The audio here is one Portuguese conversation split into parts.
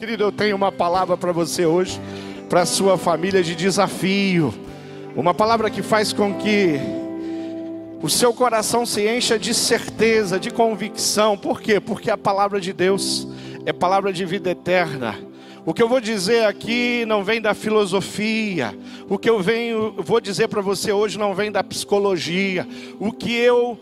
Querido, eu tenho uma palavra para você hoje, para a sua família de desafio. Uma palavra que faz com que o seu coração se encha de certeza, de convicção. Por quê? Porque a palavra de Deus é palavra de vida eterna. O que eu vou dizer aqui não vem da filosofia. O que eu venho, vou dizer para você hoje não vem da psicologia. O que eu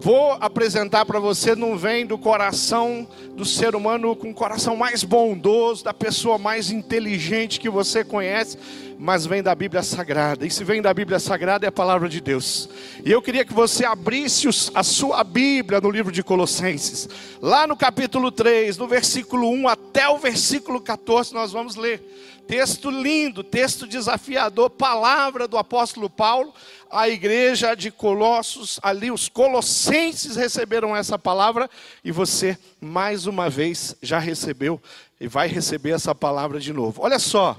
vou apresentar para você não vem do coração do ser humano com o coração mais bondoso, da pessoa mais inteligente que você conhece, mas vem da Bíblia Sagrada. E se vem da Bíblia Sagrada é a palavra de Deus. E eu queria que você abrisse a sua Bíblia no livro de Colossenses, lá no capítulo 3, no versículo 1 até o versículo 14, nós vamos ler. Texto lindo, texto desafiador, palavra do apóstolo Paulo à igreja de Colossos, ali os colossenses receberam essa palavra e você mais uma vez já recebeu e vai receber essa palavra de novo. Olha só,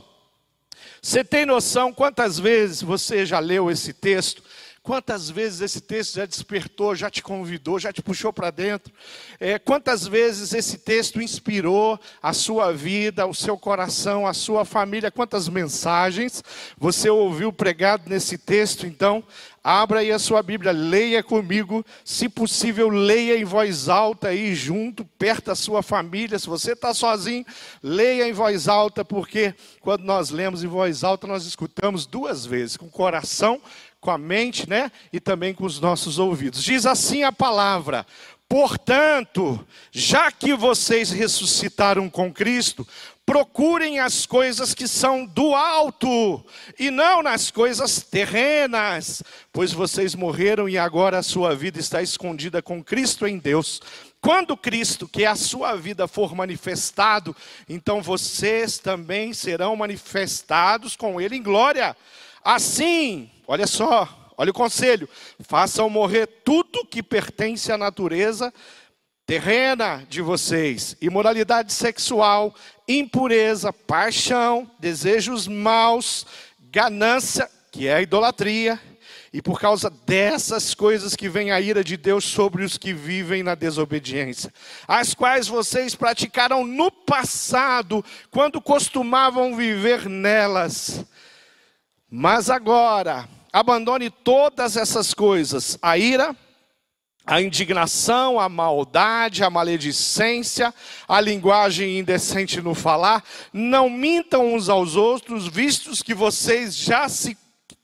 você tem noção quantas vezes você já leu esse texto? Quantas vezes esse texto já despertou, já te convidou, já te puxou para dentro? É, quantas vezes esse texto inspirou a sua vida, o seu coração, a sua família? Quantas mensagens você ouviu pregado nesse texto? Então, abra aí a sua Bíblia, leia comigo, se possível, leia em voz alta aí junto, perto da sua família. Se você está sozinho, leia em voz alta, porque quando nós lemos em voz alta, nós escutamos duas vezes, com o coração com a mente, né? E também com os nossos ouvidos. Diz assim a palavra: Portanto, já que vocês ressuscitaram com Cristo, procurem as coisas que são do alto e não nas coisas terrenas, pois vocês morreram e agora a sua vida está escondida com Cristo em Deus. Quando Cristo, que é a sua vida, for manifestado, então vocês também serão manifestados com Ele em glória. Assim, olha só, olha o conselho: façam morrer tudo que pertence à natureza terrena de vocês: imoralidade sexual, impureza, paixão, desejos maus, ganância, que é a idolatria. E por causa dessas coisas que vem a ira de Deus sobre os que vivem na desobediência, as quais vocês praticaram no passado, quando costumavam viver nelas. Mas agora, abandone todas essas coisas: a ira, a indignação, a maldade, a maledicência, a linguagem indecente no falar. Não mintam uns aos outros, vistos que vocês já se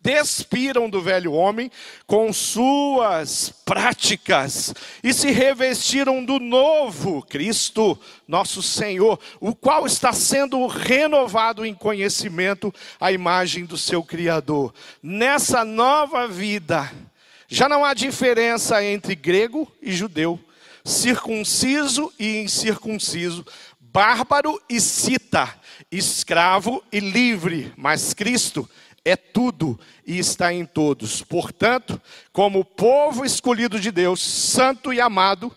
despiram do velho homem com suas práticas e se revestiram do novo Cristo, nosso Senhor, o qual está sendo renovado em conhecimento à imagem do seu Criador. Nessa nova vida, já não há diferença entre grego e judeu, circunciso e incircunciso, bárbaro e cita, escravo e livre, mas Cristo é tudo e está em todos. Portanto, como povo escolhido de Deus, santo e amado,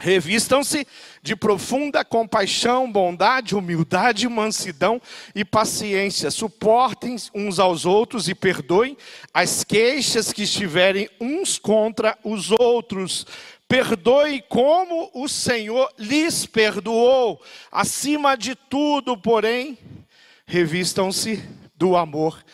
revistam-se de profunda compaixão, bondade, humildade, mansidão e paciência. Suportem uns aos outros e perdoem as queixas que estiverem uns contra os outros. Perdoe como o Senhor lhes perdoou. Acima de tudo, porém, revistam-se do amor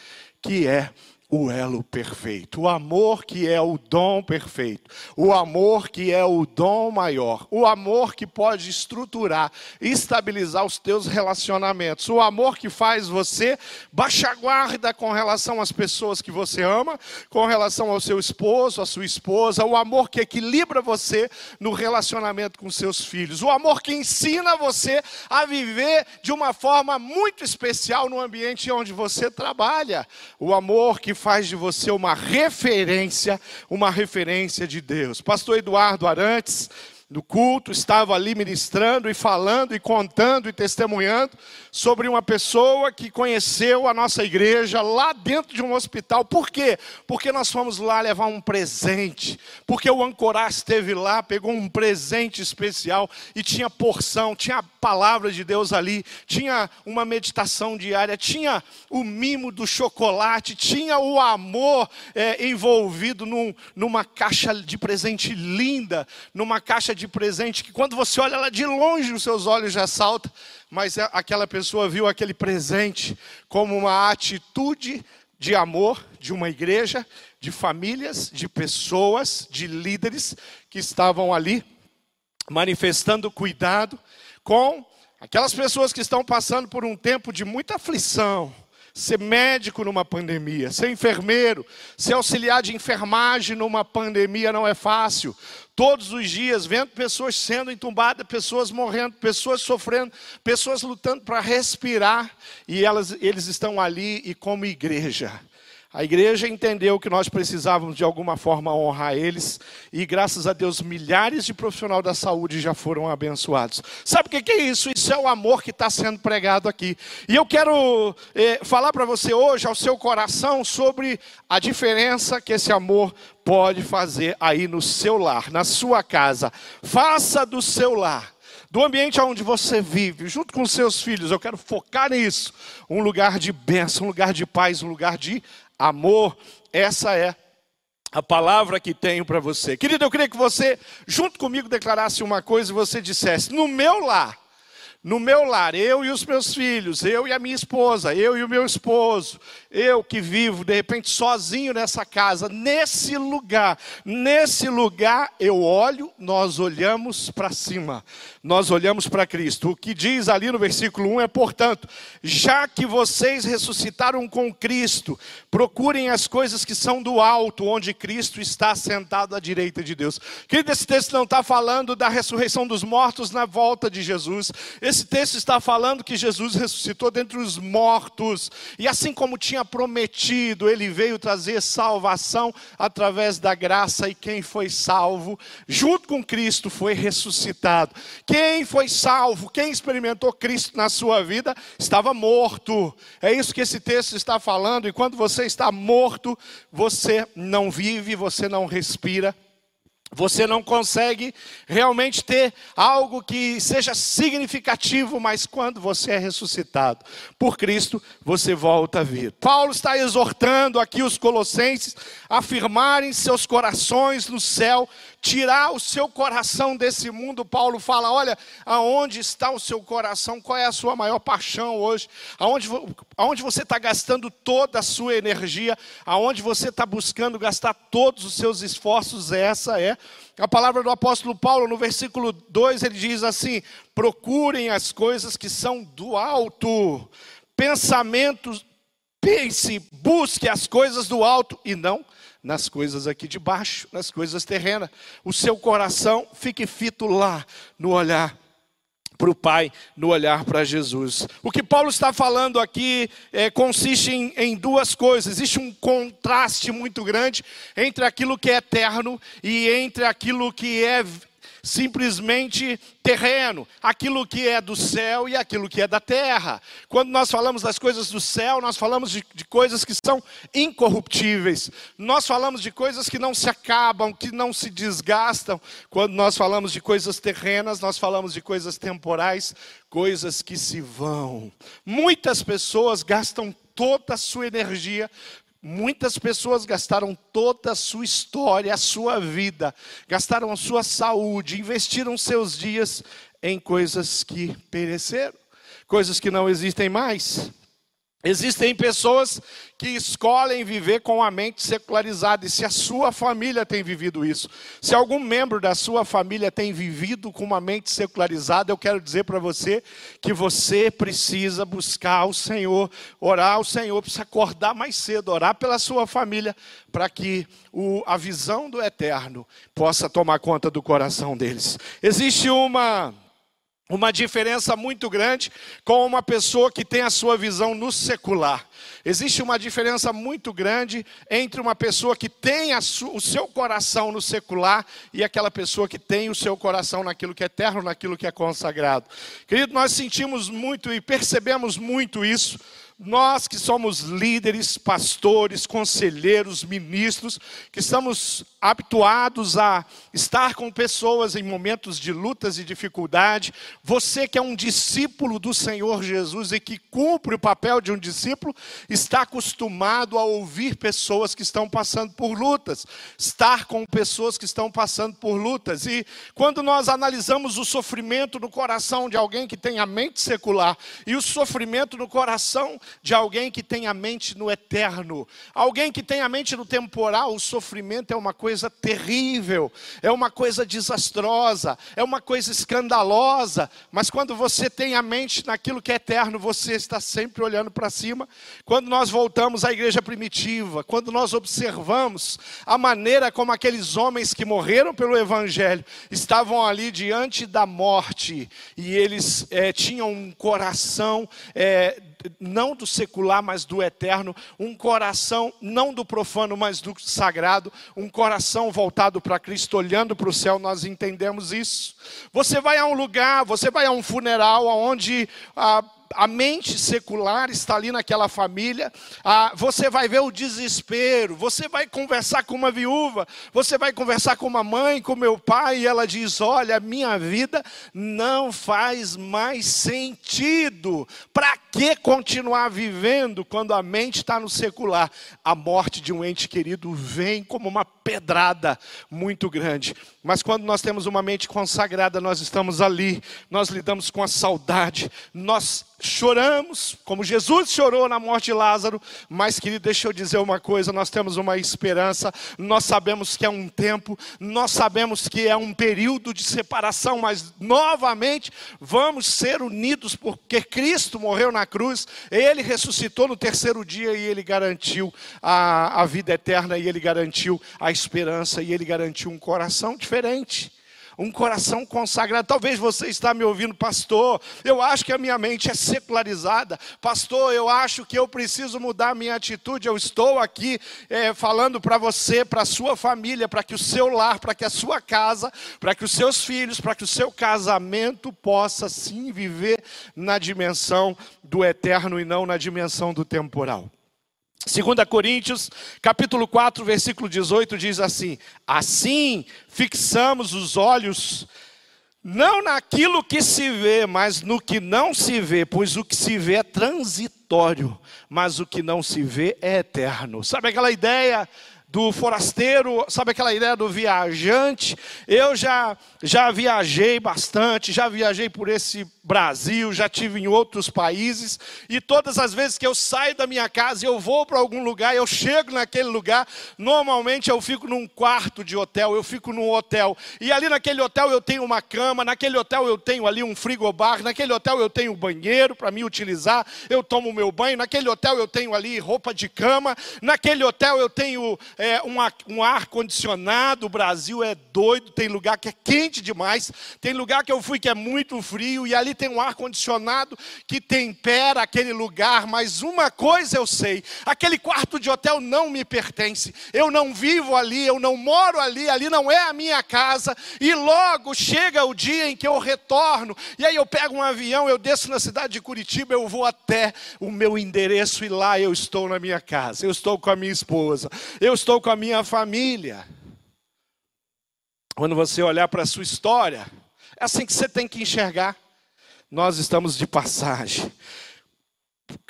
que é o elo perfeito, o amor que é o dom perfeito, o amor que é o dom maior, o amor que pode estruturar, estabilizar os teus relacionamentos, o amor que faz você baixar guarda com relação às pessoas que você ama, com relação ao seu esposo, à sua esposa, o amor que equilibra você no relacionamento com seus filhos, o amor que ensina você a viver de uma forma muito especial no ambiente onde você trabalha, o amor que faz de você uma referência, uma referência de Deus. Pastor Eduardo Arantes no culto, estava ali ministrando e falando e contando e testemunhando sobre uma pessoa que conheceu a nossa igreja lá dentro de um hospital. Por quê? Porque nós fomos lá levar um presente. Porque o Ancorá esteve lá, pegou um presente especial e tinha porção, tinha a palavra de Deus ali, tinha uma meditação diária, tinha o mimo do chocolate, tinha o amor é, envolvido num, numa caixa de presente linda, numa caixa de presente que quando você olha ela de longe, os seus olhos já saltam, mas aquela pessoa viu aquele presente como uma atitude de amor de uma igreja, de famílias, de pessoas, de líderes que estavam ali manifestando cuidado com aquelas pessoas que estão passando por um tempo de muita aflição, ser médico numa pandemia, ser enfermeiro, ser auxiliar de enfermagem numa pandemia não é fácil. Todos os dias, vendo pessoas sendo entumbadas, pessoas morrendo, pessoas sofrendo, pessoas lutando para respirar, e elas, eles estão ali e como igreja a igreja entendeu que nós precisávamos de alguma forma honrar eles e graças a Deus milhares de profissionais da saúde já foram abençoados. Sabe o que é isso? Isso é o amor que está sendo pregado aqui. E eu quero eh, falar para você hoje, ao seu coração, sobre a diferença que esse amor pode fazer aí no seu lar, na sua casa. Faça do seu lar do ambiente onde você vive, junto com seus filhos, eu quero focar nisso. Um lugar de bênção, um lugar de paz, um lugar de amor. Essa é a palavra que tenho para você. Querido, eu queria que você, junto comigo, declarasse uma coisa e você dissesse: no meu lar no meu lar, eu e os meus filhos, eu e a minha esposa, eu e o meu esposo, eu que vivo de repente sozinho nessa casa, nesse lugar, nesse lugar eu olho, nós olhamos para cima, nós olhamos para Cristo. O que diz ali no versículo 1 é, portanto, já que vocês ressuscitaram com Cristo, procurem as coisas que são do alto, onde Cristo está sentado à direita de Deus. Querido, esse texto não está falando da ressurreição dos mortos na volta de Jesus. Esse texto está falando que Jesus ressuscitou dentre os mortos, e assim como tinha prometido, ele veio trazer salvação através da graça, e quem foi salvo, junto com Cristo, foi ressuscitado. Quem foi salvo, quem experimentou Cristo na sua vida, estava morto. É isso que esse texto está falando, e quando você está morto, você não vive, você não respira você não consegue realmente ter algo que seja significativo, mas quando você é ressuscitado por Cristo, você volta a vir. Paulo está exortando aqui os colossenses a afirmarem seus corações no céu, tirar o seu coração desse mundo. Paulo fala: olha, aonde está o seu coração? Qual é a sua maior paixão hoje? Aonde, aonde você está gastando toda a sua energia? Aonde você está buscando gastar todos os seus esforços? Essa é a palavra do apóstolo Paulo, no versículo 2, ele diz assim: procurem as coisas que são do alto, pensamentos, pense, busque as coisas do alto e não nas coisas aqui de baixo, nas coisas terrenas. O seu coração fique fito lá, no olhar para o Pai, no olhar para Jesus. O que Paulo está falando aqui é, consiste em, em duas coisas: existe um contraste muito grande entre aquilo que é eterno e entre aquilo que é simplesmente terreno, aquilo que é do céu e aquilo que é da terra. Quando nós falamos das coisas do céu, nós falamos de, de, coisas que são incorruptíveis, nós falamos de coisas que não se acabam, que não se desgastam. Quando nós falamos de coisas terrenas, nós falamos de coisas temporais, coisas que se vão. Muitas pessoas gastam toda a sua energia Muitas pessoas gastaram toda a sua história, a sua vida, gastaram a sua saúde, investiram seus dias em coisas que pereceram, coisas que não existem mais. Existem pessoas que escolhem viver com a mente secularizada, e se a sua família tem vivido isso, se algum membro da sua família tem vivido com uma mente secularizada, eu quero dizer para você que você precisa buscar o Senhor, orar ao Senhor, precisa acordar mais cedo, orar pela sua família, para que o, a visão do eterno possa tomar conta do coração deles. Existe uma uma diferença muito grande com uma pessoa que tem a sua visão no secular. Existe uma diferença muito grande entre uma pessoa que tem o seu coração no secular e aquela pessoa que tem o seu coração naquilo que é eterno, naquilo que é consagrado. Querido, nós sentimos muito e percebemos muito isso Nós que somos líderes, pastores, conselheiros, ministros, que estamos habituados a estar com pessoas em momentos de lutas e dificuldade, você que é um discípulo do Senhor Jesus e que cumpre o papel de um discípulo, está acostumado a ouvir pessoas que estão passando por lutas, estar com pessoas que estão passando por lutas. E quando nós analisamos o sofrimento no coração de alguém que tem a mente secular e o sofrimento no coração de alguém que tem a mente no eterno. Alguém que tem a mente no temporal, o sofrimento é uma coisa terrível, é uma coisa desastrosa, é uma coisa escandalosa, mas quando você tem a mente naquilo que é eterno, você está sempre olhando para cima. Quando nós voltamos à igreja primitiva, quando nós observamos a maneira como aqueles homens que morreram pelo evangelho estavam ali diante da morte e eles é, tinham um coração é, não do secular, mas do eterno, um coração não do profano, mas do sagrado, um coração voltado para Cristo, olhando para o céu, nós entendemos isso. Você vai a um lugar, você vai a um funeral onde a a mente secular está ali naquela família, ah, você vai ver o desespero, você vai conversar com uma viúva, você vai conversar com uma mãe, com meu pai, e ela diz: Olha, minha vida não faz mais sentido, para que continuar vivendo quando a mente está no secular? A morte de um ente querido vem como uma pedrada muito grande. Mas quando nós temos uma mente consagrada, nós estamos ali, nós lidamos com a saudade, nós choramos, como Jesus chorou na morte de Lázaro, mas querido, deixa eu dizer uma coisa: nós temos uma esperança, nós sabemos que é um tempo, nós sabemos que é um período de separação, mas novamente vamos ser unidos, porque Cristo morreu na cruz, Ele ressuscitou no terceiro dia e Ele garantiu a, a vida eterna e Ele garantiu a esperança e Ele garantiu um coração diferente um coração consagrado. Talvez você está me ouvindo, pastor. Eu acho que a minha mente é secularizada, pastor. Eu acho que eu preciso mudar a minha atitude. Eu estou aqui é, falando para você, para a sua família, para que o seu lar, para que a sua casa, para que os seus filhos, para que o seu casamento possa sim viver na dimensão do eterno e não na dimensão do temporal. 2 Coríntios, capítulo 4, versículo 18 diz assim: Assim fixamos os olhos não naquilo que se vê, mas no que não se vê, pois o que se vê é transitório, mas o que não se vê é eterno. Sabe aquela ideia do forasteiro, sabe aquela ideia do viajante? Eu já já viajei bastante, já viajei por esse Brasil, já tive em outros países, e todas as vezes que eu saio da minha casa eu vou para algum lugar, eu chego naquele lugar, normalmente eu fico num quarto de hotel, eu fico num hotel, e ali naquele hotel eu tenho uma cama, naquele hotel eu tenho ali um frigobar, naquele hotel eu tenho banheiro para me utilizar, eu tomo meu banho, naquele hotel eu tenho ali roupa de cama, naquele hotel eu tenho é, um, um ar condicionado, o Brasil é doido, tem lugar que é quente demais, tem lugar que eu fui que é muito frio, e ali tem um ar-condicionado que tempera aquele lugar, mas uma coisa eu sei: aquele quarto de hotel não me pertence, eu não vivo ali, eu não moro ali, ali não é a minha casa, e logo chega o dia em que eu retorno, e aí eu pego um avião, eu desço na cidade de Curitiba, eu vou até o meu endereço e lá eu estou na minha casa, eu estou com a minha esposa, eu estou com a minha família. Quando você olhar para a sua história, é assim que você tem que enxergar nós estamos de passagem.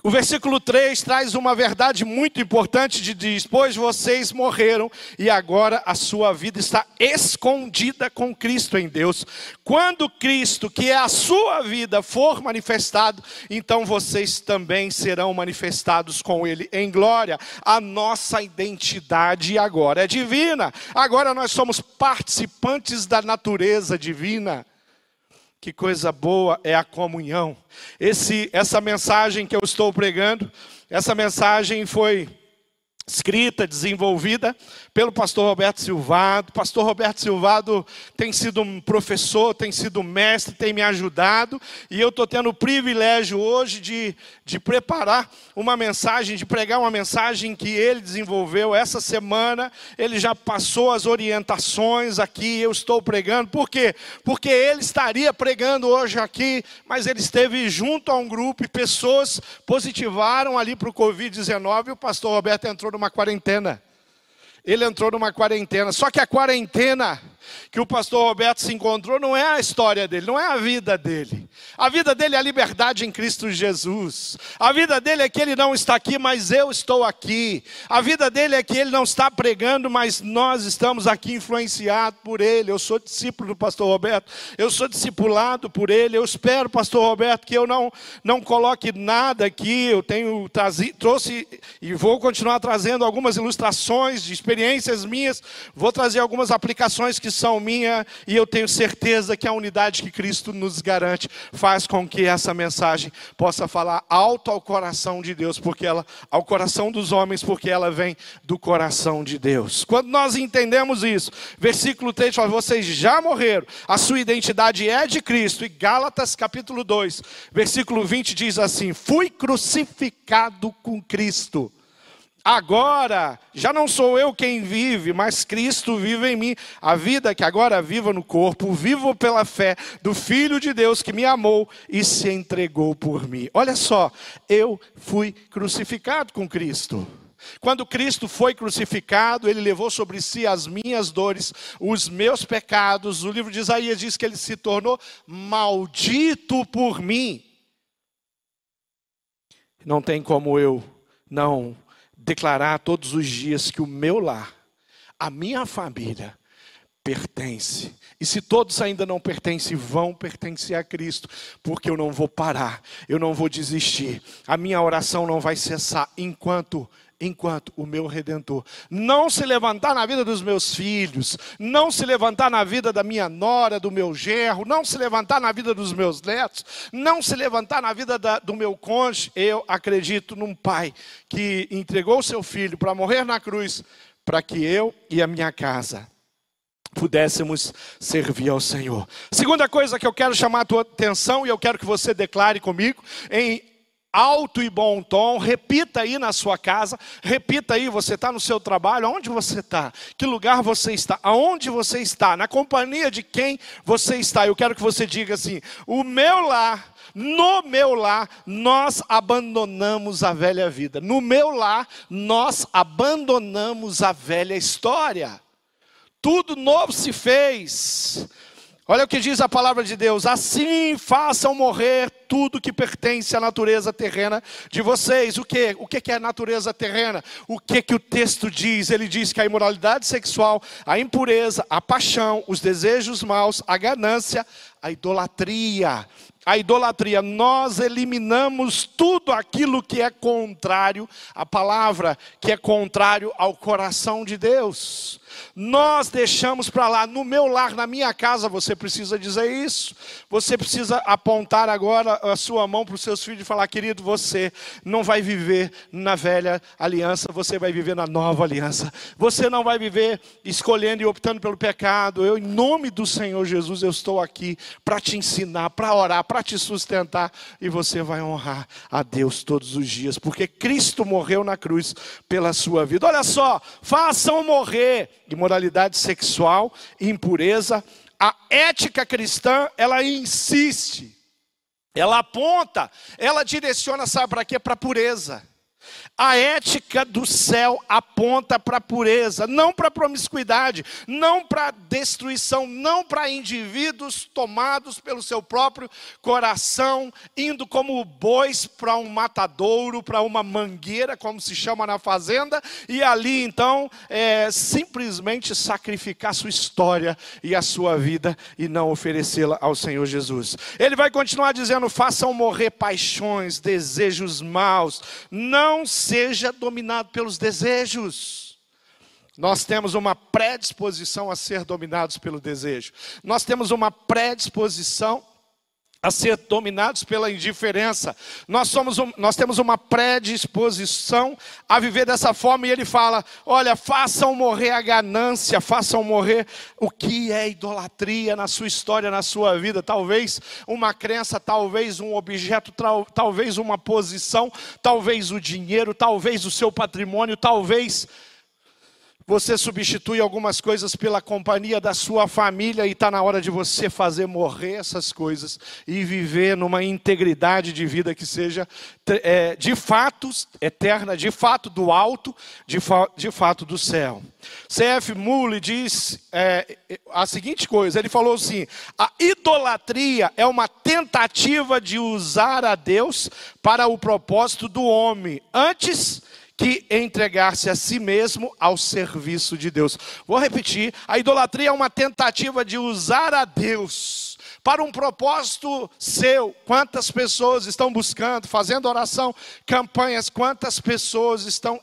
O versículo 3 traz uma verdade muito importante de diz: Pois vocês morreram e agora a sua vida está escondida com Cristo em Deus. Quando Cristo, que é a sua vida, for manifestado, então vocês também serão manifestados com Ele em glória. A nossa identidade agora é divina. Agora nós somos participantes da natureza divina. Que coisa boa é a comunhão. Esse, essa mensagem que eu estou pregando, essa mensagem foi escrita, desenvolvida pelo pastor Roberto Silvado. Pastor Roberto Silvado tem sido um professor, tem sido mestre, tem me ajudado, e eu estou tendo o privilégio hoje de, de preparar uma mensagem, de pregar uma mensagem que ele desenvolveu essa semana. Ele já passou as orientações aqui, eu estou pregando. Por quê? Porque ele estaria pregando hoje aqui, mas ele esteve junto a um grupo e pessoas positivaram ali para o Covid-19 e o pastor Roberto entrou numa quarentena. Ele entrou numa quarentena. Só que a quarentena que o pastor Roberto se encontrou não é a história dele, não é a vida dele. A vida dele é a liberdade em Cristo Jesus. A vida dele é que ele não está aqui, mas eu estou aqui. A vida dele é que ele não está pregando, mas nós estamos aqui influenciados por ele. Eu sou discípulo do pastor Roberto, eu sou discipulado por ele. Eu espero, pastor Roberto, que eu não, não coloque nada aqui. Eu tenho trazi, trouxe e vou continuar trazendo algumas ilustrações de experiências minhas. Vou trazer algumas aplicações que são minha e eu tenho certeza que a unidade que Cristo nos garante faz com que essa mensagem possa falar alto ao coração de Deus, porque ela ao coração dos homens, porque ela vem do coração de Deus. Quando nós entendemos isso, versículo 3 fala: vocês já morreram, a sua identidade é de Cristo. E Gálatas capítulo 2, versículo 20 diz assim: fui crucificado com Cristo. Agora, já não sou eu quem vive, mas Cristo vive em mim. A vida que agora vivo no corpo, vivo pela fé do Filho de Deus que me amou e se entregou por mim. Olha só, eu fui crucificado com Cristo. Quando Cristo foi crucificado, ele levou sobre si as minhas dores, os meus pecados. O livro de Isaías diz que ele se tornou maldito por mim. Não tem como eu não declarar todos os dias que o meu lar, a minha família, pertence. E se todos ainda não pertencem, vão pertencer a Cristo, porque eu não vou parar, eu não vou desistir. A minha oração não vai cessar enquanto enquanto o meu redentor não se levantar na vida dos meus filhos, não se levantar na vida da minha nora, do meu gerro, não se levantar na vida dos meus netos, não se levantar na vida da, do meu cônjuge, eu acredito num pai que entregou seu filho para morrer na cruz, para que eu e a minha casa pudéssemos servir ao Senhor. Segunda coisa que eu quero chamar a tua atenção e eu quero que você declare comigo em alto e bom tom, repita aí na sua casa, repita aí, você está no seu trabalho, aonde você está, que lugar você está, aonde você está, na companhia de quem você está. Eu quero que você diga assim: o meu lar, no meu lar, nós abandonamos a velha vida, no meu lar, nós abandonamos a velha história. Tudo novo se fez. Olha o que diz a palavra de Deus: assim façam morrer tudo que pertence à natureza terrena de vocês. O que? O que é a natureza terrena? O que que o texto diz? Ele diz que a imoralidade sexual, a impureza, a paixão, os desejos maus, a ganância, a idolatria. A idolatria, nós eliminamos tudo aquilo que é contrário à palavra, que é contrário ao coração de Deus. Nós deixamos para lá, no meu lar, na minha casa, você precisa dizer isso. Você precisa apontar agora a sua mão para os seus filhos e falar: querido, você não vai viver na velha aliança, você vai viver na nova aliança. Você não vai viver escolhendo e optando pelo pecado. Eu, em nome do Senhor Jesus, eu estou aqui para te ensinar, para orar, para te sustentar e você vai honrar a Deus todos os dias, porque Cristo morreu na cruz pela sua vida. Olha só, façam morrer imoralidade sexual, impureza. A ética cristã, ela insiste, ela aponta, ela direciona, sabe para quê? Para pureza. A ética do céu aponta para a pureza, não para a promiscuidade, não para a destruição, não para indivíduos tomados pelo seu próprio coração, indo como bois para um matadouro, para uma mangueira, como se chama na fazenda, e ali então é, simplesmente sacrificar sua história e a sua vida e não oferecê-la ao Senhor Jesus. Ele vai continuar dizendo: façam morrer paixões, desejos maus, não seja dominado pelos desejos. Nós temos uma predisposição a ser dominados pelo desejo. Nós temos uma predisposição a ser dominados pela indiferença. Nós, somos um, nós temos uma predisposição a viver dessa forma, e ele fala: olha, façam morrer a ganância, façam morrer o que é idolatria na sua história, na sua vida. Talvez uma crença, talvez um objeto, talvez uma posição, talvez o dinheiro, talvez o seu patrimônio, talvez você substitui algumas coisas pela companhia da sua família e está na hora de você fazer morrer essas coisas e viver numa integridade de vida que seja é, de fato eterna, de fato do alto, de, fa de fato do céu. C.F. Mulle diz é, a seguinte coisa: ele falou assim, a idolatria é uma tentativa de usar a Deus para o propósito do homem, antes que entregar-se a si mesmo ao serviço de Deus. Vou repetir: a idolatria é uma tentativa de usar a Deus para um propósito seu. Quantas pessoas estão buscando, fazendo oração, campanhas, quantas pessoas estão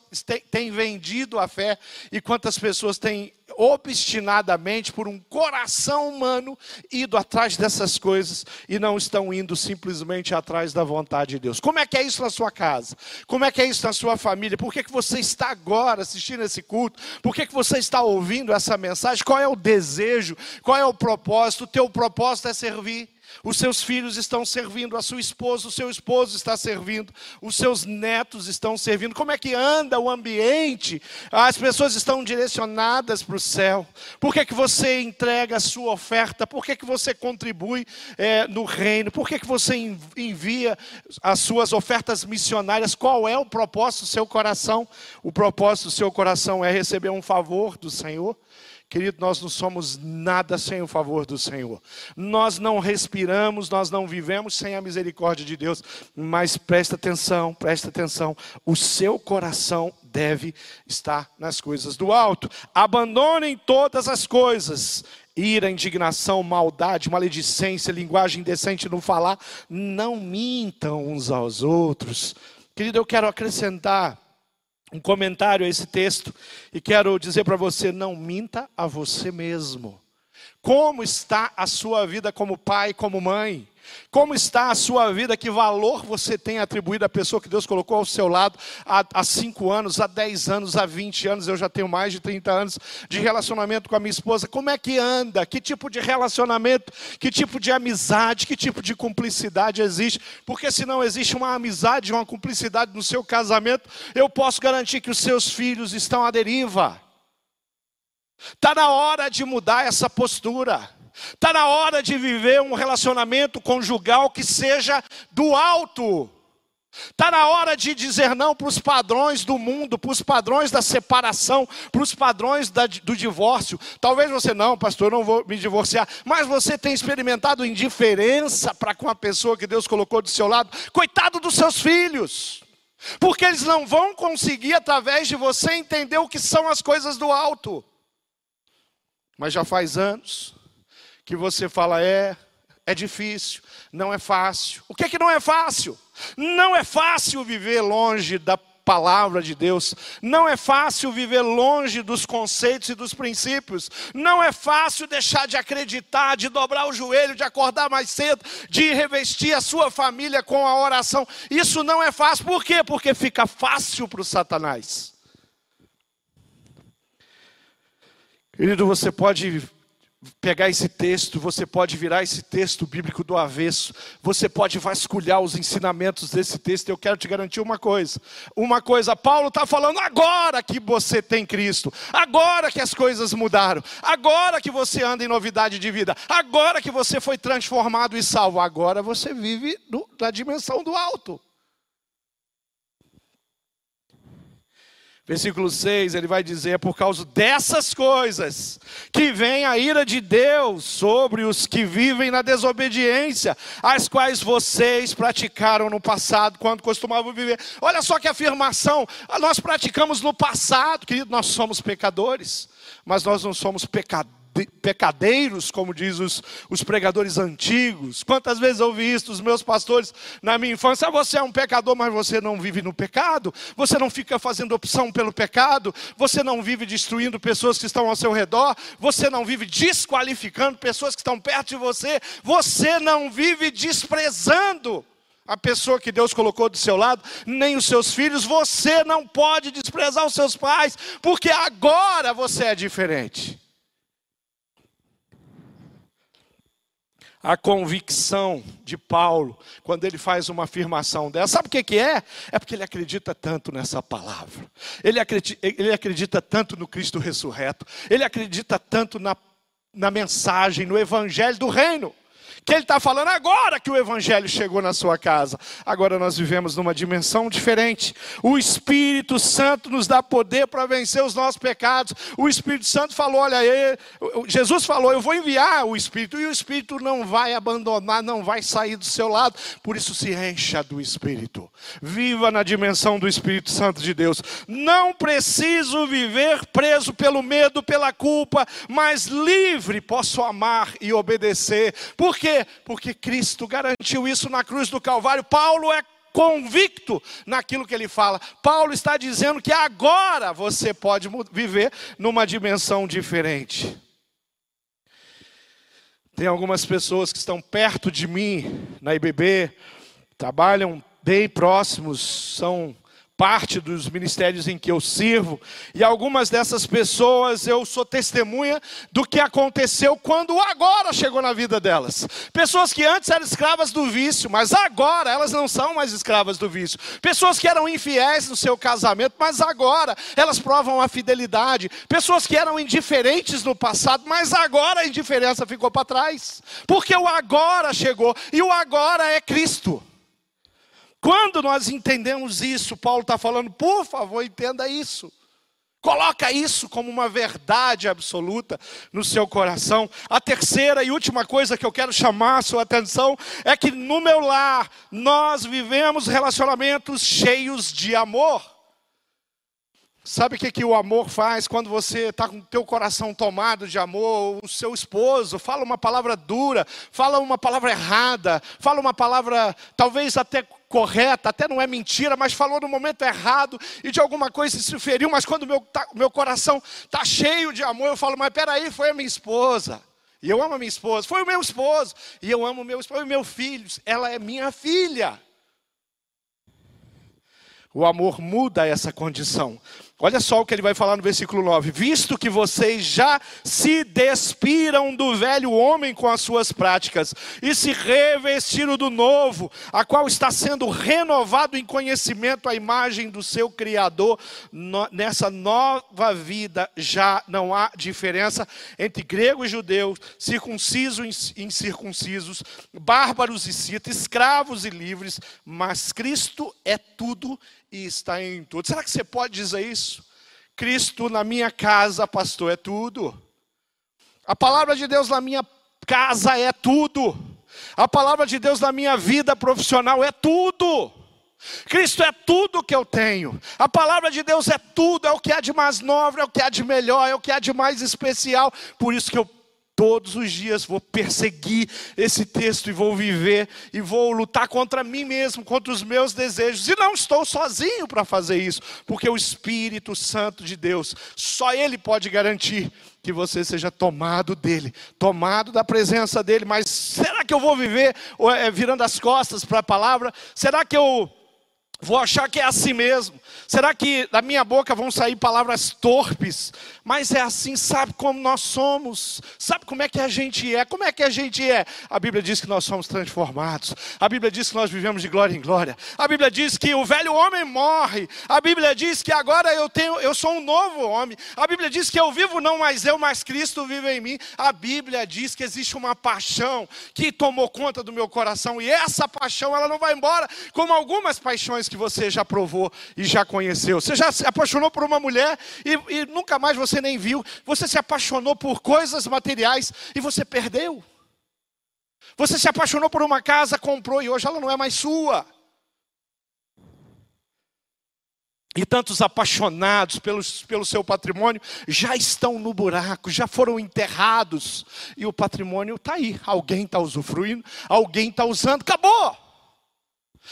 têm vendido a fé e quantas pessoas têm obstinadamente por um coração humano ido atrás dessas coisas e não estão indo simplesmente atrás da vontade de Deus. Como é que é isso na sua casa? Como é que é isso na sua família? Por que, que você está agora assistindo esse culto? Por que, que você está ouvindo essa mensagem? Qual é o desejo? Qual é o propósito? O teu propósito é servir. Os seus filhos estão servindo, a sua esposa, o seu esposo está servindo, os seus netos estão servindo. Como é que anda o ambiente? As pessoas estão direcionadas para o céu. Por que, que você entrega a sua oferta? Por que, que você contribui é, no reino? Por que, que você envia as suas ofertas missionárias? Qual é o propósito do seu coração? O propósito do seu coração é receber um favor do Senhor. Querido, nós não somos nada sem o favor do Senhor. Nós não respiramos, nós não vivemos sem a misericórdia de Deus. Mas presta atenção, presta atenção. O seu coração deve estar nas coisas do alto. Abandonem todas as coisas ira, indignação, maldade, maledicência, linguagem indecente no falar, não mintam uns aos outros. Querido, eu quero acrescentar um comentário a esse texto e quero dizer para você: não minta a você mesmo. Como está a sua vida como pai, como mãe? Como está a sua vida? Que valor você tem atribuído à pessoa que Deus colocou ao seu lado há 5 anos, há 10 anos, há 20 anos? Eu já tenho mais de 30 anos de relacionamento com a minha esposa. Como é que anda? Que tipo de relacionamento? Que tipo de amizade? Que tipo de cumplicidade existe? Porque se não existe uma amizade, uma cumplicidade no seu casamento, eu posso garantir que os seus filhos estão à deriva. Está na hora de mudar essa postura. Está na hora de viver um relacionamento conjugal que seja do alto. Está na hora de dizer não para os padrões do mundo, para os padrões da separação, para os padrões da, do divórcio. Talvez você não, pastor, eu não vou me divorciar, mas você tem experimentado indiferença para com a pessoa que Deus colocou do seu lado. Coitado dos seus filhos, porque eles não vão conseguir, através de você, entender o que são as coisas do alto. Mas já faz anos que você fala é, é difícil, não é fácil. O que é que não é fácil? Não é fácil viver longe da palavra de Deus. Não é fácil viver longe dos conceitos e dos princípios. Não é fácil deixar de acreditar, de dobrar o joelho, de acordar mais cedo, de revestir a sua família com a oração. Isso não é fácil. Por quê? Porque fica fácil para o Satanás. Querido, você pode pegar esse texto, você pode virar esse texto bíblico do avesso, você pode vasculhar os ensinamentos desse texto. Eu quero te garantir uma coisa: uma coisa, Paulo está falando agora que você tem Cristo, agora que as coisas mudaram, agora que você anda em novidade de vida, agora que você foi transformado e salvo, agora você vive no, na dimensão do alto. Versículo 6, ele vai dizer: é por causa dessas coisas que vem a ira de Deus sobre os que vivem na desobediência, as quais vocês praticaram no passado, quando costumavam viver. Olha só que afirmação, nós praticamos no passado, querido, nós somos pecadores, mas nós não somos pecadores pecadeiros, como diz os, os pregadores antigos. Quantas vezes eu ouvi isso dos meus pastores na minha infância? Você é um pecador, mas você não vive no pecado, você não fica fazendo opção pelo pecado, você não vive destruindo pessoas que estão ao seu redor, você não vive desqualificando pessoas que estão perto de você, você não vive desprezando a pessoa que Deus colocou do seu lado, nem os seus filhos, você não pode desprezar os seus pais, porque agora você é diferente. A convicção de Paulo, quando ele faz uma afirmação dessa, sabe o que, que é? É porque ele acredita tanto nessa palavra, ele acredita, ele acredita tanto no Cristo ressurreto, ele acredita tanto na, na mensagem, no evangelho do reino que ele está falando agora que o Evangelho chegou na sua casa. Agora nós vivemos numa dimensão diferente. O Espírito Santo nos dá poder para vencer os nossos pecados. O Espírito Santo falou: olha, aí, Jesus falou, eu vou enviar o Espírito, e o Espírito não vai abandonar, não vai sair do seu lado. Por isso se encha do Espírito. Viva na dimensão do Espírito Santo de Deus. Não preciso viver preso pelo medo, pela culpa, mas livre posso amar e obedecer. Porque porque Cristo garantiu isso na cruz do Calvário. Paulo é convicto naquilo que ele fala. Paulo está dizendo que agora você pode viver numa dimensão diferente. Tem algumas pessoas que estão perto de mim na IBB, trabalham bem próximos, são parte dos ministérios em que eu sirvo, e algumas dessas pessoas eu sou testemunha do que aconteceu quando agora chegou na vida delas. Pessoas que antes eram escravas do vício, mas agora elas não são mais escravas do vício. Pessoas que eram infiéis no seu casamento, mas agora elas provam a fidelidade. Pessoas que eram indiferentes no passado, mas agora a indiferença ficou para trás. Porque o agora chegou, e o agora é Cristo. Quando nós entendemos isso, Paulo está falando, por favor, entenda isso. Coloca isso como uma verdade absoluta no seu coração. A terceira e última coisa que eu quero chamar a sua atenção é que no meu lar nós vivemos relacionamentos cheios de amor. Sabe o que, que o amor faz quando você está com o teu coração tomado de amor? O seu esposo fala uma palavra dura, fala uma palavra errada, fala uma palavra talvez até correta, até não é mentira, mas falou no momento errado e de alguma coisa se feriu, mas quando meu, tá, meu coração está cheio de amor, eu falo, mas peraí, foi a minha esposa. E eu amo a minha esposa, foi o meu esposo, e eu amo o meu esposo e meu filho, ela é minha filha. O amor muda essa condição. Olha só o que ele vai falar no versículo 9: Visto que vocês já se despiram do velho homem com as suas práticas e se revestiram do novo, a qual está sendo renovado em conhecimento à imagem do seu Criador, nessa nova vida já não há diferença entre grego e judeu, circuncisos e incircuncisos, bárbaros e citas, escravos e livres, mas Cristo é tudo e está em tudo. Será que você pode dizer isso? Cristo na minha casa, pastor, é tudo. A palavra de Deus na minha casa é tudo. A palavra de Deus na minha vida profissional é tudo. Cristo é tudo que eu tenho. A palavra de Deus é tudo, é o que há de mais nobre, é o que há de melhor, é o que há de mais especial. Por isso que eu Todos os dias vou perseguir esse texto e vou viver e vou lutar contra mim mesmo, contra os meus desejos. E não estou sozinho para fazer isso, porque o Espírito Santo de Deus, só Ele pode garantir que você seja tomado dele, tomado da presença dele. Mas será que eu vou viver é, virando as costas para a palavra? Será que eu Vou achar que é assim mesmo. Será que da minha boca vão sair palavras torpes? Mas é assim, sabe como nós somos? Sabe como é que a gente é? Como é que a gente é? A Bíblia diz que nós somos transformados. A Bíblia diz que nós vivemos de glória em glória. A Bíblia diz que o velho homem morre. A Bíblia diz que agora eu tenho, eu sou um novo homem. A Bíblia diz que eu vivo não mais eu, mas Cristo vive em mim. A Bíblia diz que existe uma paixão que tomou conta do meu coração e essa paixão ela não vai embora como algumas paixões que você já provou e já conheceu. Você já se apaixonou por uma mulher e, e nunca mais você nem viu. Você se apaixonou por coisas materiais e você perdeu. Você se apaixonou por uma casa, comprou e hoje ela não é mais sua. e tantos apaixonados pelos, pelo seu patrimônio já estão no buraco, já foram enterrados, e o patrimônio está aí, alguém está usufruindo, alguém está usando, acabou.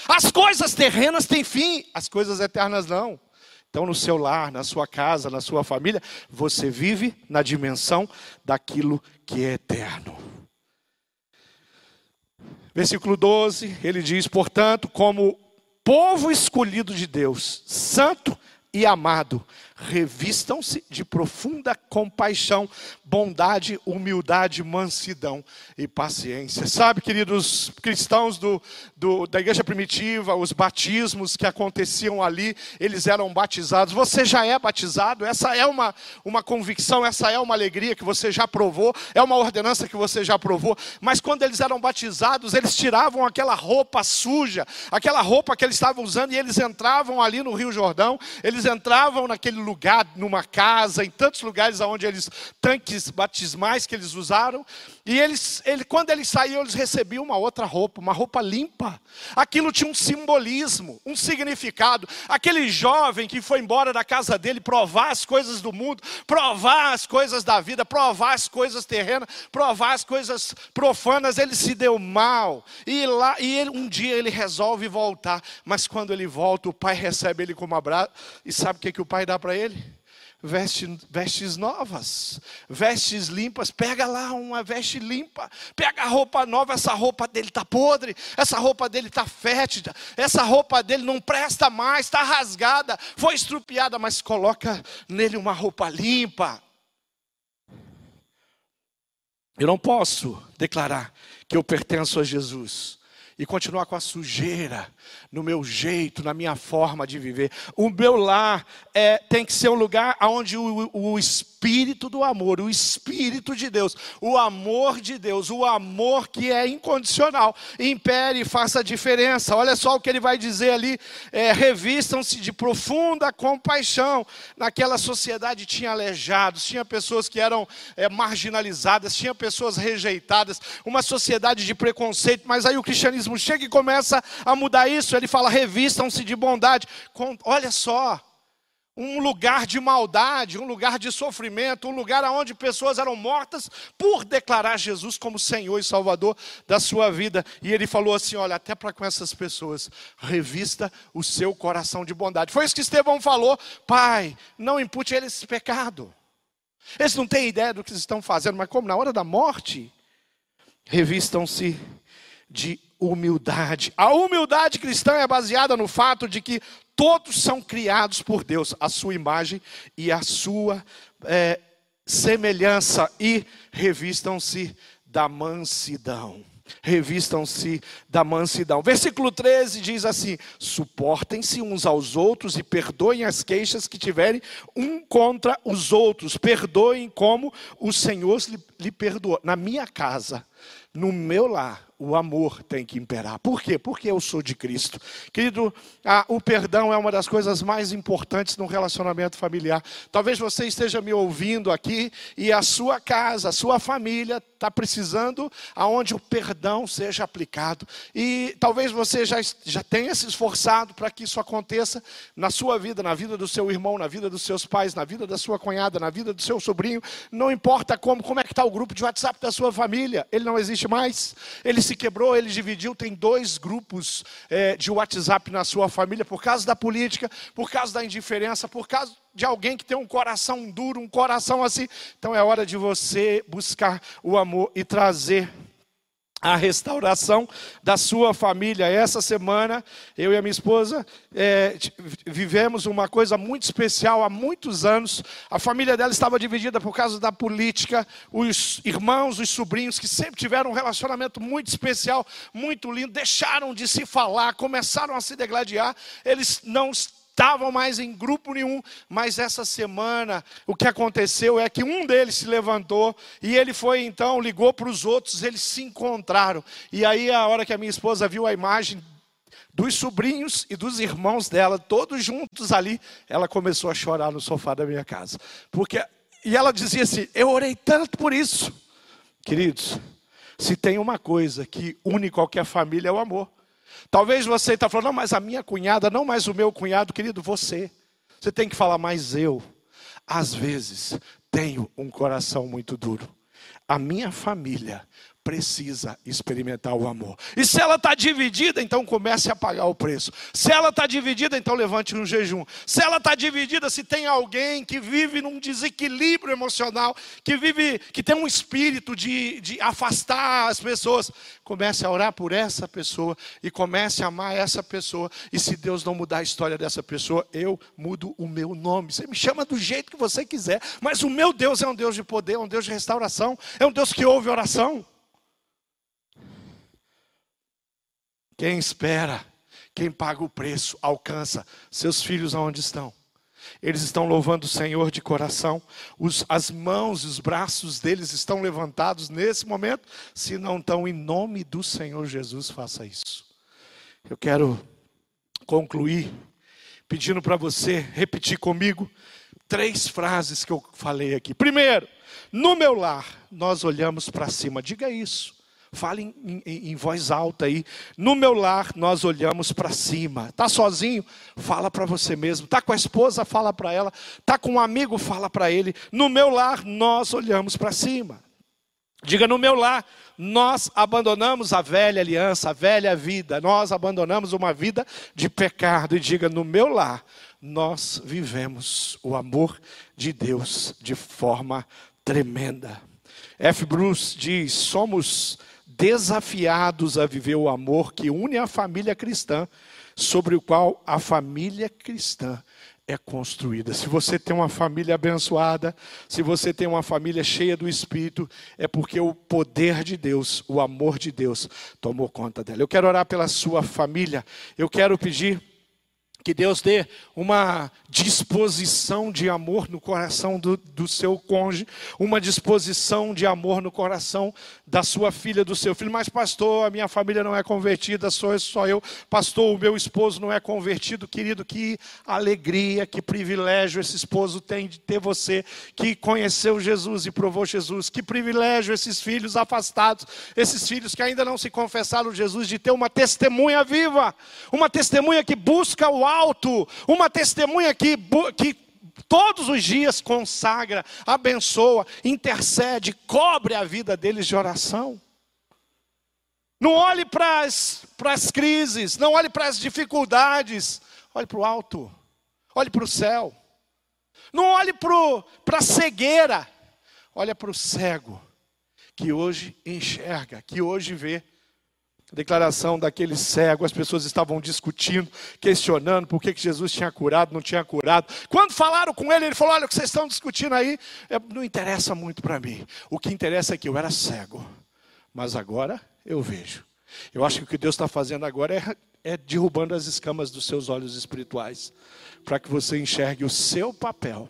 As coisas terrenas têm fim, as coisas eternas não. Então, no seu lar, na sua casa, na sua família, você vive na dimensão daquilo que é eterno. Versículo 12, ele diz: Portanto, como povo escolhido de Deus, santo e amado, revistam-se de profunda compaixão, bondade, humildade, mansidão e paciência. Sabe, queridos cristãos do, do, da igreja primitiva, os batismos que aconteciam ali, eles eram batizados. Você já é batizado, essa é uma, uma convicção, essa é uma alegria que você já provou, é uma ordenança que você já provou. Mas quando eles eram batizados, eles tiravam aquela roupa suja, aquela roupa que eles estavam usando, e eles entravam ali no Rio Jordão, eles entravam naquele lugar, numa casa, em tantos lugares onde eles, tanques batismais que eles usaram, e eles, ele, quando eles saíam, eles recebiam uma outra roupa, uma roupa limpa. Aquilo tinha um simbolismo, um significado. Aquele jovem que foi embora da casa dele provar as coisas do mundo, provar as coisas da vida, provar as coisas terrenas, provar as coisas profanas, ele se deu mal. E lá, e ele, um dia ele resolve voltar, mas quando ele volta, o pai recebe ele como abraço. E sabe o que, que o pai dá para ele? Veste, vestes novas, vestes limpas. Pega lá uma veste limpa, pega a roupa nova. Essa roupa dele está podre, essa roupa dele está fétida, essa roupa dele não presta mais, está rasgada, foi estrupiada, mas coloca nele uma roupa limpa. Eu não posso declarar que eu pertenço a Jesus e continuar com a sujeira no meu jeito, na minha forma de viver. O meu lar é, tem que ser um lugar onde o, o Espírito do amor, o Espírito de Deus, o amor de Deus, o amor que é incondicional, impere e faça diferença. Olha só o que ele vai dizer ali: é, revistam-se de profunda compaixão. Naquela sociedade tinha aleijados, tinha pessoas que eram é, marginalizadas, tinha pessoas rejeitadas, uma sociedade de preconceito, mas aí o cristianismo chega e começa a mudar isso. Ele fala: revistam-se de bondade. Olha só, um lugar de maldade, um lugar de sofrimento, um lugar onde pessoas eram mortas por declarar Jesus como Senhor e Salvador da sua vida. E ele falou assim: olha, até para com essas pessoas, revista o seu coração de bondade. Foi isso que Estevão falou: Pai, não impute eles esse pecado. Eles não têm ideia do que estão fazendo, mas como na hora da morte, revistam-se de humildade. A humildade cristã é baseada no fato de que todos são criados por Deus, a sua imagem e a sua é, semelhança, e revistam-se da mansidão. Revistam-se da mansidão. Versículo 13 diz assim: suportem-se uns aos outros e perdoem as queixas que tiverem um contra os outros. Perdoem como o Senhor lhe, lhe perdoou. Na minha casa, no meu lar, o amor tem que imperar. Por quê? Porque eu sou de Cristo. Querido, ah, o perdão é uma das coisas mais importantes no relacionamento familiar. Talvez você esteja me ouvindo aqui e a sua casa, a sua família está precisando aonde o perdão seja aplicado. E talvez você já, já tenha se esforçado para que isso aconteça na sua vida, na vida do seu irmão, na vida dos seus pais, na vida da sua cunhada, na vida do seu sobrinho. Não importa como, como é que está o grupo de WhatsApp da sua família. Ele não existe mais. Ele se quebrou, ele dividiu. Tem dois grupos é, de WhatsApp na sua família por causa da política, por causa da indiferença, por causa de alguém que tem um coração duro, um coração assim. Então é hora de você buscar o amor e trazer a restauração da sua família. Essa semana, eu e a minha esposa é, vivemos uma coisa muito especial há muitos anos. A família dela estava dividida por causa da política. Os irmãos, os sobrinhos, que sempre tiveram um relacionamento muito especial, muito lindo, deixaram de se falar, começaram a se degladiar. Eles não estavam mais em grupo nenhum, mas essa semana o que aconteceu é que um deles se levantou e ele foi então, ligou para os outros, eles se encontraram. E aí, a hora que a minha esposa viu a imagem dos sobrinhos e dos irmãos dela, todos juntos ali, ela começou a chorar no sofá da minha casa. Porque e ela dizia assim: "Eu orei tanto por isso". Queridos, se tem uma coisa que une qualquer família é o amor. Talvez você está falando, não, mas a minha cunhada, não mais o meu cunhado, querido, você. Você tem que falar, mas eu, às vezes, tenho um coração muito duro. A minha família precisa experimentar o amor. E se ela está dividida, então comece a pagar o preço. Se ela está dividida, então levante um jejum. Se ela está dividida, se tem alguém que vive num desequilíbrio emocional, que vive, que tem um espírito de, de afastar as pessoas, comece a orar por essa pessoa e comece a amar essa pessoa. E se Deus não mudar a história dessa pessoa, eu mudo o meu nome. Você me chama do jeito que você quiser, mas o meu Deus é um Deus de poder, é um Deus de restauração, é um Deus que ouve oração. Quem espera, quem paga o preço, alcança. Seus filhos aonde estão? Eles estão louvando o Senhor de coração. Os, as mãos e os braços deles estão levantados nesse momento. Se não estão, em nome do Senhor Jesus, faça isso. Eu quero concluir pedindo para você repetir comigo três frases que eu falei aqui. Primeiro, no meu lar, nós olhamos para cima. Diga isso. Fale em, em, em, voz alta aí. No meu lar, nós olhamos para cima. Está sozinho? Fala para você mesmo. Está com a esposa? Fala para ela. Está com um amigo? Fala para ele. No meu lar, nós olhamos para cima. Diga no meu lar, nós abandonamos a velha aliança, a velha vida. Nós abandonamos uma vida de pecado. E diga no meu lar, nós vivemos o amor de Deus de forma tremenda. F. Bruce diz: somos desafiados a viver o amor que une a família cristã, sobre o qual a família cristã é construída. Se você tem uma família abençoada, se você tem uma família cheia do Espírito, é porque o poder de Deus, o amor de Deus, tomou conta dela. Eu quero orar pela sua família, eu quero pedir que Deus dê uma disposição de amor no coração do, do, seu cônjuge, uma disposição de amor no coração da sua filha, do seu filho. Mas, pastor, a minha família não é convertida, sou só eu. Pastor, o meu esposo não é convertido. Querido, que alegria, que privilégio esse esposo tem de ter você que conheceu Jesus e provou Jesus. Que privilégio esses filhos afastados, esses filhos que ainda não se confessaram Jesus, de ter uma testemunha viva, uma testemunha que busca o alto, uma testemunha que, que todos os dias consagra, abençoa, intercede, cobre a vida deles de oração. Não olhe para as crises, não olhe para as dificuldades, olhe para o alto, olhe para o céu. Não olhe para a cegueira, olhe para o cego, que hoje enxerga, que hoje vê declaração daquele cego, as pessoas estavam discutindo, questionando por que, Jesus tinha curado, não tinha curado. Quando falaram com ele, ele falou: Olha, o que vocês estão discutindo aí é, não interessa muito para mim. O que interessa é que eu era cego, mas agora eu vejo. Eu acho que o que Deus está fazendo agora é, é derrubando as escamas dos seus olhos espirituais, para que você enxergue o seu papel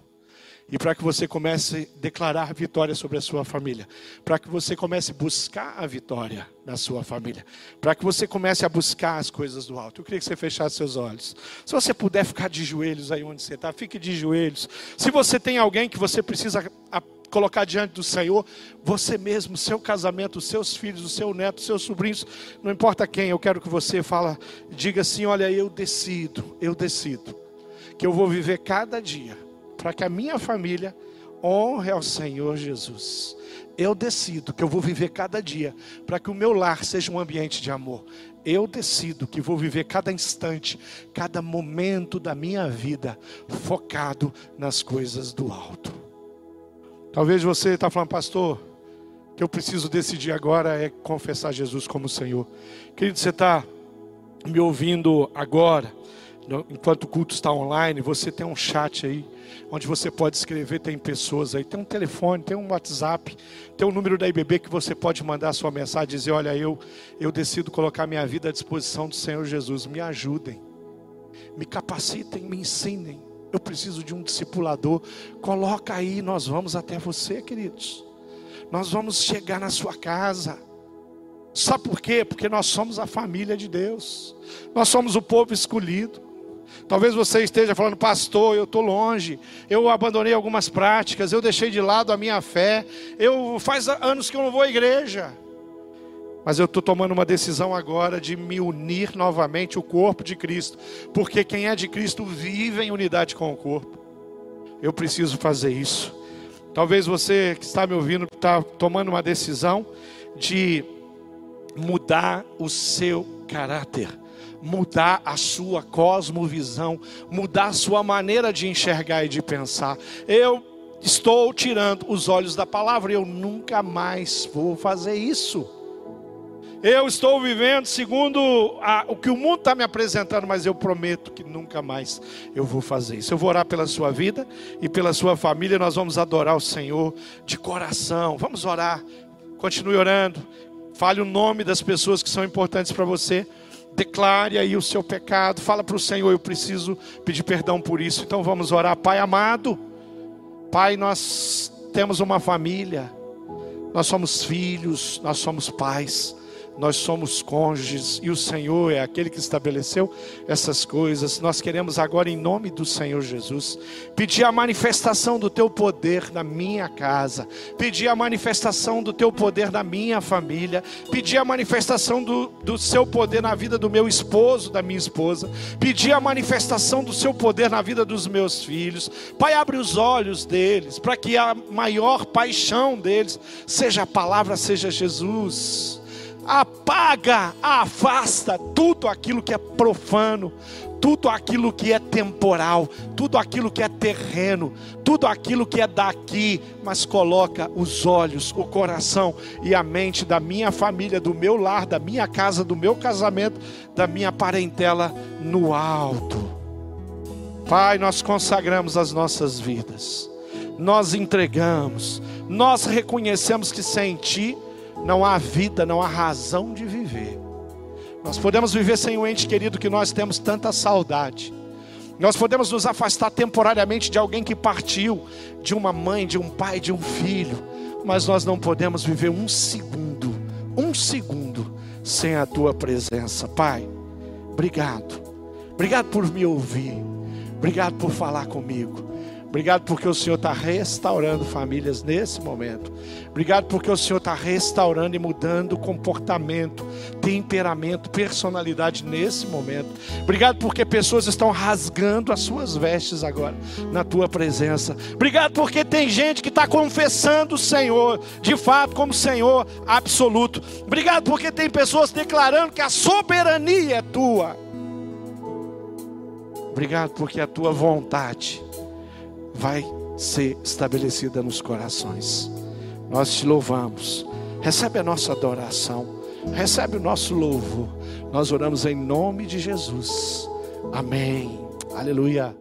e para que você comece a declarar vitória sobre a sua família, para que você comece a buscar a vitória na sua família, para que você comece a buscar as coisas do alto. Eu queria que você fechasse seus olhos. Se você puder ficar de joelhos aí onde você está, fique de joelhos. Se você tem alguém que você precisa colocar diante do Senhor, você mesmo, seu casamento, seus filhos, o seu neto, seus sobrinhos, não importa quem, eu quero que você fala, diga assim: olha, eu decido, eu decido que eu vou viver cada dia para que a minha família honre ao Senhor Jesus. Eu decido que eu vou viver cada dia para que o meu lar seja um ambiente de amor. Eu decido que vou viver cada instante, cada momento da minha vida focado nas coisas do alto. Talvez você está falando, pastor, que eu preciso decidir agora é confessar Jesus como Senhor. Querido, você está me ouvindo agora, enquanto o culto está online, você tem um chat aí onde você pode escrever, tem pessoas aí, tem um telefone, tem um WhatsApp, tem um número da IBB que você pode mandar sua mensagem, dizer, olha, eu, eu decido colocar minha vida à disposição do Senhor Jesus, me ajudem, me capacitem, me ensinem, eu preciso de um discipulador, coloca aí, nós vamos até você, queridos, nós vamos chegar na sua casa, Sabe por quê? Porque nós somos a família de Deus. Nós somos o povo escolhido. Talvez você esteja falando, pastor, eu estou longe, eu abandonei algumas práticas, eu deixei de lado a minha fé, eu faz anos que eu não vou à igreja. Mas eu estou tomando uma decisão agora de me unir novamente o corpo de Cristo, porque quem é de Cristo vive em unidade com o corpo. Eu preciso fazer isso. Talvez você que está me ouvindo está tomando uma decisão de mudar o seu caráter, mudar a sua cosmovisão, mudar a sua maneira de enxergar e de pensar. Eu estou tirando os olhos da palavra, eu nunca mais vou fazer isso. Eu estou vivendo segundo a, o que o mundo está me apresentando, mas eu prometo que nunca mais eu vou fazer isso. Eu vou orar pela sua vida e pela sua família. Nós vamos adorar o Senhor de coração. Vamos orar. Continue orando. Fale o nome das pessoas que são importantes para você. Declare aí o seu pecado. Fala para o Senhor: Eu preciso pedir perdão por isso. Então vamos orar. Pai amado, Pai, nós temos uma família. Nós somos filhos, nós somos pais nós somos cônjuges e o Senhor é aquele que estabeleceu essas coisas. Nós queremos agora, em nome do Senhor Jesus, pedir a manifestação do teu poder na minha casa, pedir a manifestação do teu poder na minha família, pedir a manifestação do, do seu poder na vida do meu esposo, da minha esposa, pedir a manifestação do seu poder na vida dos meus filhos. Pai, abre os olhos deles, para que a maior paixão deles seja a palavra, seja Jesus apaga, afasta tudo aquilo que é profano, tudo aquilo que é temporal, tudo aquilo que é terreno, tudo aquilo que é daqui, mas coloca os olhos, o coração e a mente da minha família, do meu lar, da minha casa, do meu casamento, da minha parentela no alto. Pai, nós consagramos as nossas vidas, nós entregamos, nós reconhecemos que sem Ti não há vida, não há razão de viver. Nós podemos viver sem o ente querido que nós temos tanta saudade. Nós podemos nos afastar temporariamente de alguém que partiu, de uma mãe, de um pai, de um filho, mas nós não podemos viver um segundo, um segundo, sem a tua presença. Pai, obrigado. Obrigado por me ouvir. Obrigado por falar comigo. Obrigado porque o Senhor está restaurando famílias nesse momento. Obrigado porque o Senhor está restaurando e mudando comportamento, temperamento, personalidade nesse momento. Obrigado porque pessoas estão rasgando as suas vestes agora na tua presença. Obrigado porque tem gente que está confessando o Senhor de fato como Senhor absoluto. Obrigado porque tem pessoas declarando que a soberania é tua. Obrigado porque a tua vontade vai ser estabelecida nos corações. Nós te louvamos. Recebe a nossa adoração. Recebe o nosso louvor. Nós oramos em nome de Jesus. Amém. Aleluia.